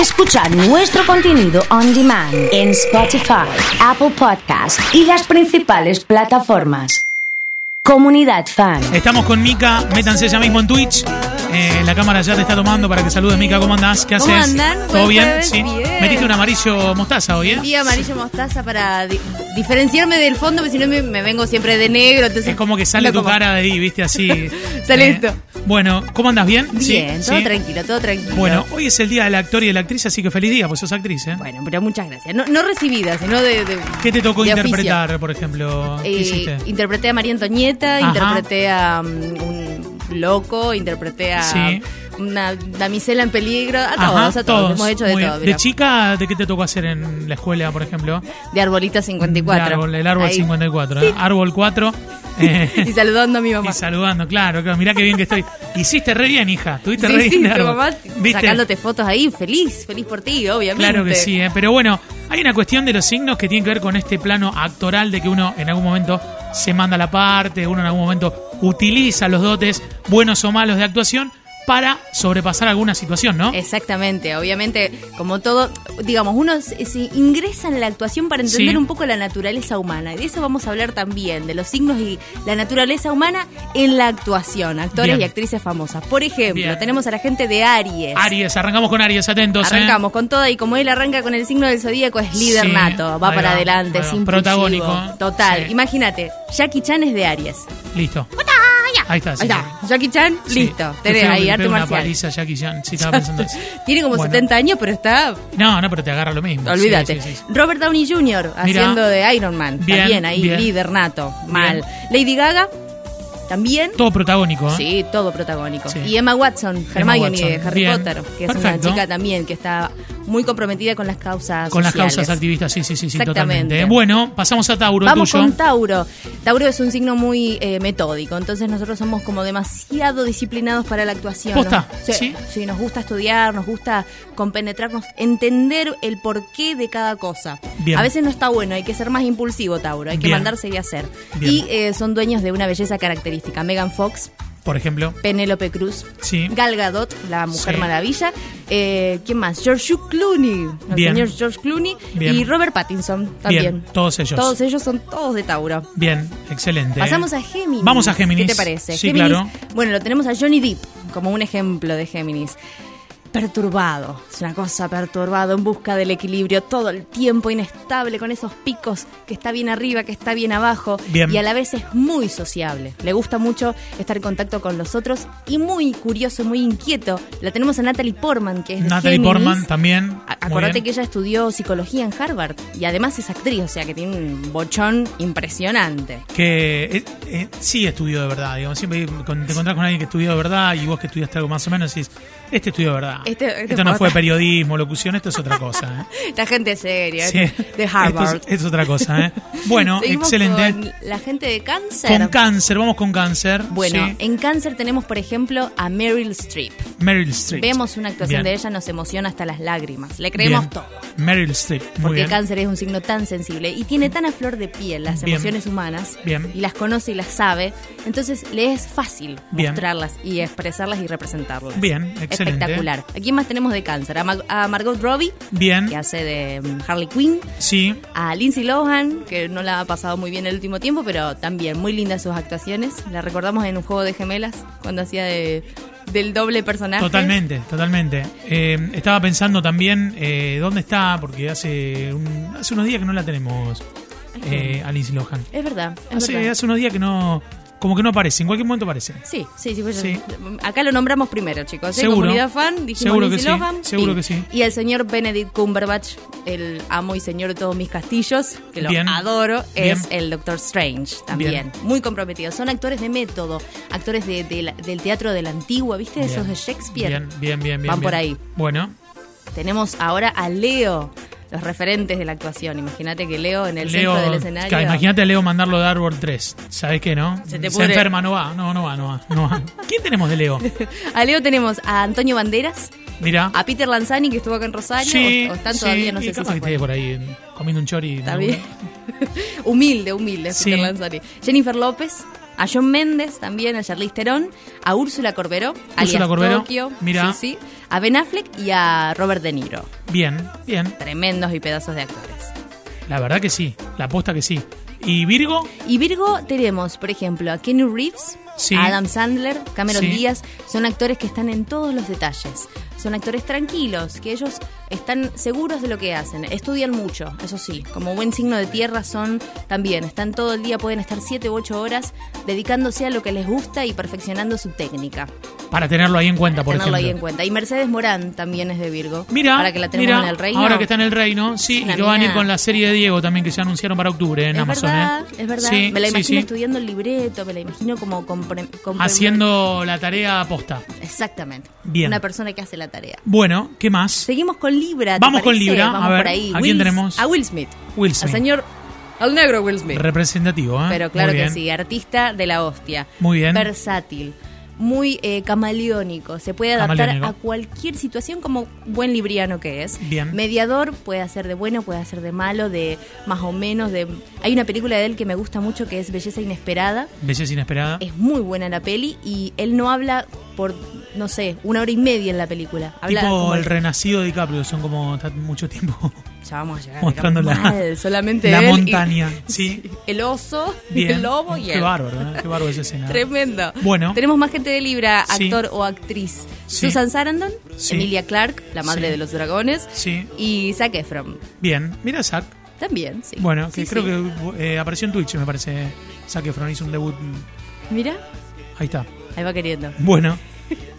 Escucha nuestro contenido on demand en Spotify, Apple Podcast y las principales plataformas. Comunidad Fan. Estamos con Mika, métanse ya mismo en Twitch. Eh, la cámara ya te está tomando para que saludes, Mika. ¿Cómo andás? ¿Qué haces? ¿Cómo andan? ¿Todo bien? jueves, Sí. bien. Metiste un amarillo mostaza hoy, ¿eh? Amarillo mostaza para di- diferenciarme del fondo, porque si no me, me vengo siempre de negro. Entonces Es como que sale tu como- cara de ahí, ¿viste? Así. Eh, Sale esto. Bueno, ¿cómo andas? ¿Bien? Sí, Bien, todo sí. tranquilo, todo tranquilo. Bueno, hoy es el día del actor y de la actriz, así que feliz día, pues sos actriz, ¿eh? Bueno, pero muchas gracias. No, no recibida, sino de. de- ¿Qué te tocó interpretar, por ejemplo? oficio. ¿Qué Eh, hiciste? interpreté a María Antonieta, Ajá. interpreté a um, un loco, interpreté a Sí. una damisela en peligro, a Ajá, todos, a todos. Hemos hecho de Muy todo. bien. ¿De chica, de qué te tocó hacer en la escuela, por ejemplo? De Arbolita 54. De árbol, el árbol Ahí. 54, ¿eh? Árbol 4. eh, Y saludando a mi mamá. y saludando, claro, claro. Mirá qué bien que estoy. Hiciste re bien, hija. Tuviste Sí, re bien. sí, tu árbol. mamá ¿Viste? sacándote fotos ahí, feliz, feliz por ti, obviamente. Claro que sí, ¿eh? pero bueno, hay una cuestión de los signos que tiene que ver con este plano actoral de que uno en algún momento se manda la parte, uno en algún momento utiliza los dotes, buenos o malos de actuación, para sobrepasar alguna situación, ¿no? Exactamente, obviamente, como todo, digamos, uno se, ingresa en la actuación para entender Sí. un poco la naturaleza humana. Y de eso vamos a hablar también, de los signos y la naturaleza humana en la actuación, actores Bien. y actrices famosas. Por ejemplo, Bien. tenemos a la gente de Aries. Aries, arrancamos con Aries, atentos. ¿eh? Arrancamos con toda y como él arranca con el signo del zodíaco es líder Sí, nato, va ahí para va, adelante, va. sin Protagónico, Total, sí. imagínate, Jackie Chan es de Aries. Listo. Ahí está. sí. Ahí está, Jackie Chan, Sí. listo, tenés feo que ahí arte pegue una marcial. paliza Jackie Chan. Sí, estaba pensando eso. Tiene como Bueno. 70 años, pero está No, no, pero te agarra lo mismo. Olvídate. Sí, sí, sí. Robert Downey Jr. haciendo de Iron Man. Bien, también ahí, bien. líder nato. Mal. Lady Gaga, también. Todo protagónico. ¿eh? Sí, todo protagónico. Sí. Y Emma Watson, Hermione Watson, de Harry bien. Potter, que es una chica también que está muy comprometida con las causas Con las causas activistas, sí, sí, sí, sí, totalmente. Bueno, pasamos a Tauro, Vamos tuyo. con Tauro. Tauro es un signo muy eh, metódico, entonces nosotros somos como demasiado disciplinados para la actuación. ¿Posta? ¿no? Sí, ¿Sí? sí, nos gusta estudiar, nos gusta compenetrarnos, entender el porqué de cada cosa. Bien. A veces no está bueno, hay que ser más impulsivo, Tauro, hay que Bien. mandarse y hacer. Bien. Y eh, son dueños de una belleza característica. Megan Fox, Por ejemplo. Penélope Cruz, Sí. Gal Gadot, la Mujer Sí. Maravilla. Eh, ¿Quién más? George Clooney, el Bien. señor George Clooney. Bien. Y Robert Pattinson también. Bien, todos ellos. Todos ellos son todos de Tauro. Bien, excelente. Pasamos a Géminis. Vamos a Géminis. ¿Qué te parece? Sí, Géminis, claro. Bueno, lo tenemos a Johnny Depp como un ejemplo de Géminis. Perturbado, es una cosa perturbado, en busca del equilibrio, todo el tiempo inestable, con esos picos que está bien arriba, que está bien abajo, Bien. y a la vez es muy sociable. Le gusta mucho estar en contacto con los otros y muy curioso, muy inquieto. La tenemos a Natalie Portman, que es de Natalie. Portman también. A- Muy Acordate bien. que ella estudió psicología en Harvard y además es actriz, o sea que tiene un bochón impresionante. Que eh, eh, sí estudió de verdad, digamos. Siempre te encontrás con alguien que estudió de verdad y vos que estudiaste algo más o menos decís, este estudió de verdad. Este- este esto no fue periodismo, locución, esto es otra cosa. ¿eh? Esta gente seria, Sí. de Harvard. Esto es, es otra cosa, ¿eh? Bueno, Seguimos excelente. con la gente de cáncer. Con cáncer, vamos con cáncer. bueno, Sí. en cáncer tenemos, por ejemplo, a Meryl Streep. Meryl Streep. Vemos una actuación Bien. de ella, nos emociona hasta las lágrimas. Le creemos Bien. todo. Meryl Streep, muy Porque bien. cáncer es un signo tan sensible y tiene tan a flor de piel las emociones humanas Bien. y las conoce y las sabe, entonces le es fácil mostrarlas y expresarlas y representarlas. Bien, excelente. Espectacular. ¿A quién más tenemos de cáncer? A, Ma- a Margot Robbie, Bien, que hace de mm, Harley Quinn. sí. A Lindsay Lohan, que no la ha pasado muy bien el último tiempo, pero también muy lindas sus actuaciones. La recordamos en un juego de gemelas, cuando hacía de, del doble personaje. Totalmente, totalmente. Eh, estaba pensando también eh, dónde está, porque hace, un- hace unos días que no la tenemos, eh, a Lindsay Lohan. Es verdad, es Hace, verdad. hace unos días que no, como que no aparece, en cualquier momento aparece. Sí, sí, sí, pues, Sí. Acá lo nombramos primero, chicos. ¿eh? Seguro. Comunidad fan, dijimos Seguro que sí, Lohan. seguro que sí. Y el señor Benedict Cumberbatch, el amo y señor de todos mis castillos, que lo Bien. adoro, Bien. es el Doctor Strange también. Bien. Muy comprometido. Son actores de método, actores de- de la- del teatro de la antigua, ¿viste? Esos de Shakespeare. Bien, bien, bien, bien. Van por ahí. Bueno, Tenemos ahora a Leo, los referentes de la actuación. Imagínate que Leo en el Leo, centro del escenario. claro, imagínate a Leo mandarlo de Árbol 3. ¿Sabes qué, no? Se te enferma, no va, no, no va, no va, no va. ¿Quién tenemos de Leo? A Leo tenemos a Antonio Banderas, Mira. a Peter Lanzani, que estuvo acá en Rosario, Sí, o, o están sí, todavía, no sé si se fue. por ahí comiendo un chori. Está bien. humilde, humilde, Sí. Peter Lanzani. Jennifer López, a John Méndez también, a Charlize Theron, a Úrsula Corberó, Corberó, Tokio, mira. sí, sí, a Ben Affleck y a Robert De Niro. Bien, bien. Tremendos y pedazos de actores. La verdad que sí. La aposta que sí. ¿Y Virgo? Y Virgo tenemos, por ejemplo, a Kenny Reeves, Sí. a Adam Sandler, Cameron Sí. Díaz. Son actores que están en todos los detalles. Son actores tranquilos, que ellos están seguros de lo que hacen. Estudian mucho, eso sí. Como buen signo de tierra son también. Están todo el día, pueden estar 7 u 8 horas dedicándose a lo que les gusta y perfeccionando su técnica. Para tenerlo ahí en cuenta, por tenerlo ejemplo. ahí en cuenta. Y Mercedes Morán también es de Virgo. Mira, Para que la tenemos mira, en el reino. ahora que está en el reino, sí, y que van a ir con la serie de Diego también que se anunciaron para octubre en es Amazon. verdad, ¿eh? es verdad. Sí, me la imagino sí. estudiando el libreto, me la imagino como Haciendo la tarea aposta. Exactamente. Bien. Una persona que hace la tarea. Bueno, ¿qué más? Seguimos con Libra. ¿te Vamos con? Libra, Vamos a ver, por ahí. ¿a quién Will- tenemos? A Will Smith. Will Smith. Al señor. Al negro Will Smith. Representativo, ¿eh? Pero claro que sí, artista de la hostia. Muy bien. Versátil. Muy eh, camaleónico. Se puede adaptar Camaleónico. a cualquier situación como buen libriano que es. Bien. Mediador, puede hacer de bueno, puede hacer de malo, de más o menos. de Hay una película de él que me gusta mucho que es Belleza Inesperada. Belleza inesperada. Es muy buena la peli y él no habla por, no sé, una hora y media en la película. Habla tipo el renacido de DiCaprio, son como está mucho tiempo Ya vamos a llegar. mostrando la, solamente la él y- montaña. Sí, El oso, bien. el lobo y Qué él. bárbaro, ¿eh? qué bárbaro esa escena. Tremendo. Bueno. Tenemos más gente de Libra, Sí. actor o actriz. Sí. Susan Sarandon, Sí. Emilia Clarke, la madre de los dragones, Sí, y Zac Efron. bien. Mira Zack. También, sí. Bueno, que creo que eh, apareció en Twitch, me parece. Zac Efron hizo un debut. Mira, Ahí está. ahí va queriendo. Bueno.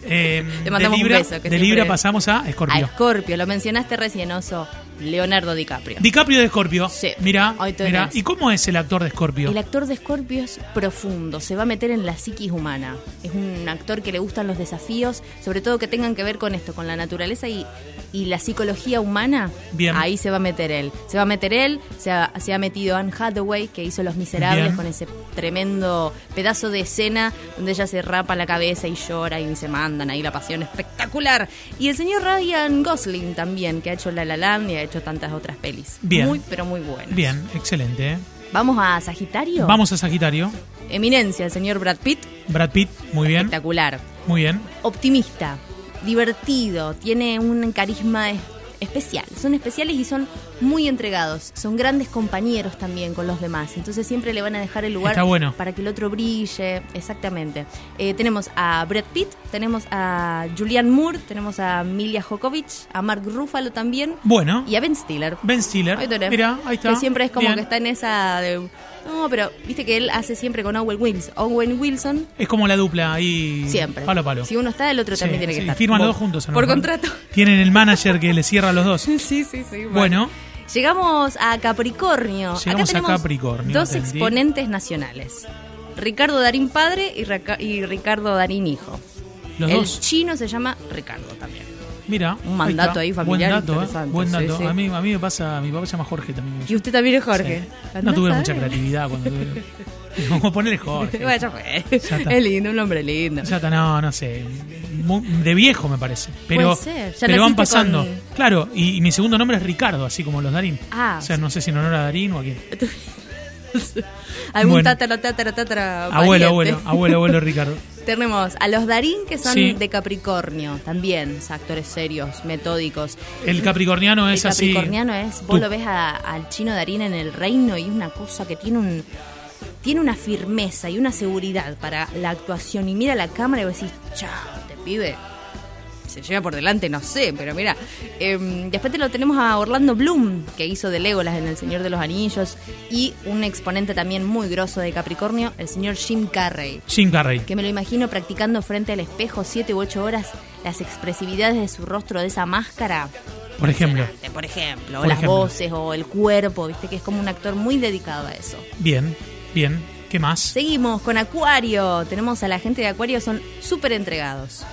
Eh, Le mandamos de un Libra, beso, que de Libra pasamos a A Scorpio. Scorpio, lo mencionaste recién, oso. Leonardo DiCaprio. DiCaprio de Scorpio. Sí. Mira, mira. ¿Y cómo es el actor de Scorpio? El actor de Scorpio es profundo, se va a meter en la psiquis humana. Es un actor que le gustan los desafíos, sobre todo que tengan que ver con esto, con la naturaleza y, y la psicología humana. Bien. Ahí se va a meter él. Se va a meter él, se ha, se ha metido Anne Hathaway, que hizo Los Miserables, Bien. con ese tremendo pedazo de escena donde ella se rapa la cabeza y llora y se mandan ahí la pasión espectacular. Y el señor Ryan Gosling también, que ha hecho La La Land y ha hecho tantas otras pelis. Bien. Muy, pero muy buenas. Bien, excelente. Vamos a Sagitario. Vamos a Sagitario. Eminencia, el señor Brad Pitt, Brad Pitt, muy bien. espectacular. Muy bien. Optimista, divertido, tiene un carisma es- especial. Son especiales y son muy entregados. Son grandes compañeros también con los demás. Entonces siempre le van a dejar el lugar bueno. para que el otro brille. Exactamente. Eh, tenemos a Brad Pitt, tenemos a Julianne Moore, tenemos a Milia Jokovic, a Mark Ruffalo también Bueno. y a Ben Stiller. Ben Stiller. Ahí. Mira, ahí está. Que siempre es como Bien. que está en esa de... No, pero viste que él hace siempre con Owen Wilson. Owen Wilson Es como la dupla ahí. siempre. Palo a palo. Si uno está, el otro Sí, también tiene que estar. Firman los dos juntos. a Por contrato. Tienen el manager que le cierra a los dos. sí, sí, sí. Bueno, Llegamos a Capricornio. Llegamos Acá a tenemos Capricornio, Dos exponentes nacionales. Ricardo Darín padre y, Ricardo Darín hijo. los el dos. chino se llama Ricardo también. Mira. Un mandato ahí familiar Buen dato, ¿eh? Buen dato. sí. A, mí, a mí me pasa, mi papá se llama Jorge también. Y usted también es Jorge. Sí. No tuve mucha creatividad cuando tuve. Vamos a ponerle Jorge. Bueno, ya fue. Ya está. Es lindo, un nombre lindo. Ya está, no, no sé. De viejo me parece. Pero, Puede ser. Ya pero van pasando. con- Claro, y, y mi segundo nombre es Ricardo, así como los Darín. Ah, O sea, no sé si en honor a Darín o a quién. Algún Bueno. tatara, tatara, tatara. Abuelo, abuelo, abuelo, abuelo Ricardo. Tenemos a los Darín, que son Sí. de Capricornio, también, actores serios, metódicos. El capricorniano es el así. capricorniano es, vos Tú. lo ves a- al chino Darín en el reino y es una cosa que tiene un tiene una firmeza y una seguridad para la actuación y mira la cámara y vos decís, chao, te pibe. Se lleva por delante, no sé, pero mira. Em, después te lo tenemos a Orlando Bloom, que hizo de Legolas en El Señor de los Anillos, y un exponente también muy grosso de Capricornio, el señor Jim Carrey Jim Carrey. que me lo imagino practicando frente al espejo siete u ocho horas las expresividades de su rostro de esa máscara. Por ejemplo. Por ejemplo, o Por las ejemplo. voces o el cuerpo, viste que es como un actor muy dedicado a eso. Bien, bien. ¿Qué más? Seguimos con Acuario. Tenemos a la gente de Acuario, son súper entregados,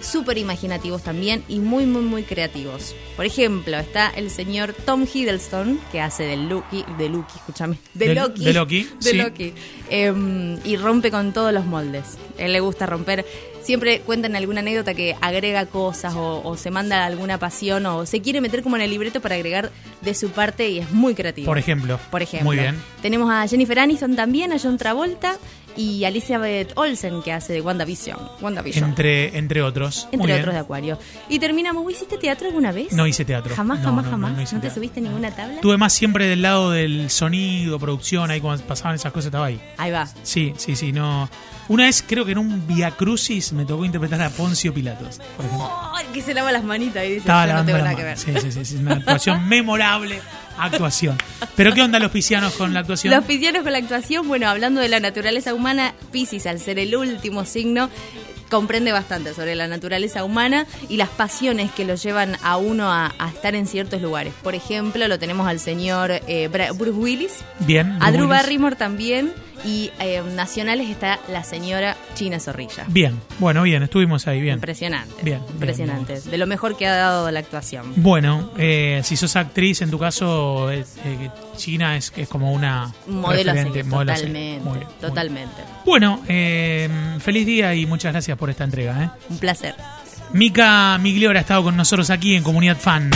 súper imaginativos también y muy, muy, muy creativos. Por ejemplo, está el señor Tom Hiddleston, que hace de Loki, de Loki, escúchame, de, De- Loki. de Loki, de sí. Loki. Em, y rompe con todos los moldes. A él le gusta romper. Siempre cuentan alguna anécdota que agrega cosas o, o se manda alguna pasión o se quiere meter como en el libreto para agregar de su parte y es muy creativo. Por ejemplo. Por ejemplo. Muy bien. Tenemos a Jennifer Aniston también, a John Travolta y Elizabeth Olsen, que hace de WandaVision. WandaVision. Entre, entre otros. Muy Entre bien. otros de Acuario. Y terminamos. ¿Vos hiciste teatro alguna vez? No hice teatro. Jamás, No, jamás, no, jamás. no ¿No, te teatro. subiste ninguna tabla? Estuve más siempre del lado del sonido, producción, ahí cuando pasaban esas cosas estaba ahí. Ahí va. Sí, sí, sí, no. Una vez creo que en un Via Crucis me tocó interpretar a Poncio Pilatos, por ejemplo. Oh, que se lava las manitas y dice, Estaba yo no tengo nada que ver. Sí, sí, sí, sí, una actuación memorable, actuación. Pero ¿qué onda los piscianos con la actuación? Los piscianos con la actuación, bueno, hablando de la naturaleza humana, Piscis, al ser el último signo, comprende bastante sobre la naturaleza humana y las pasiones que lo llevan a uno a, a estar en ciertos lugares. Por ejemplo, lo tenemos al señor eh, Bruce Willis, Bien. a Drew Willis. Barrymore también, y eh, nacionales está la señora China Zorrilla. Bien, bueno, bien, estuvimos ahí, bien. Impresionante. Bien, bien, Impresionante. De lo mejor que ha dado la actuación. Bueno, eh, si sos actriz, en tu caso, eh, eh, China es, es como una Un modelo referente, seguir, modelo totalmente. Muy muy totalmente. Bueno, eh, feliz día y muchas gracias por esta entrega. Un placer. Mica Migliora ha estado con nosotros aquí en Comunidad Fan.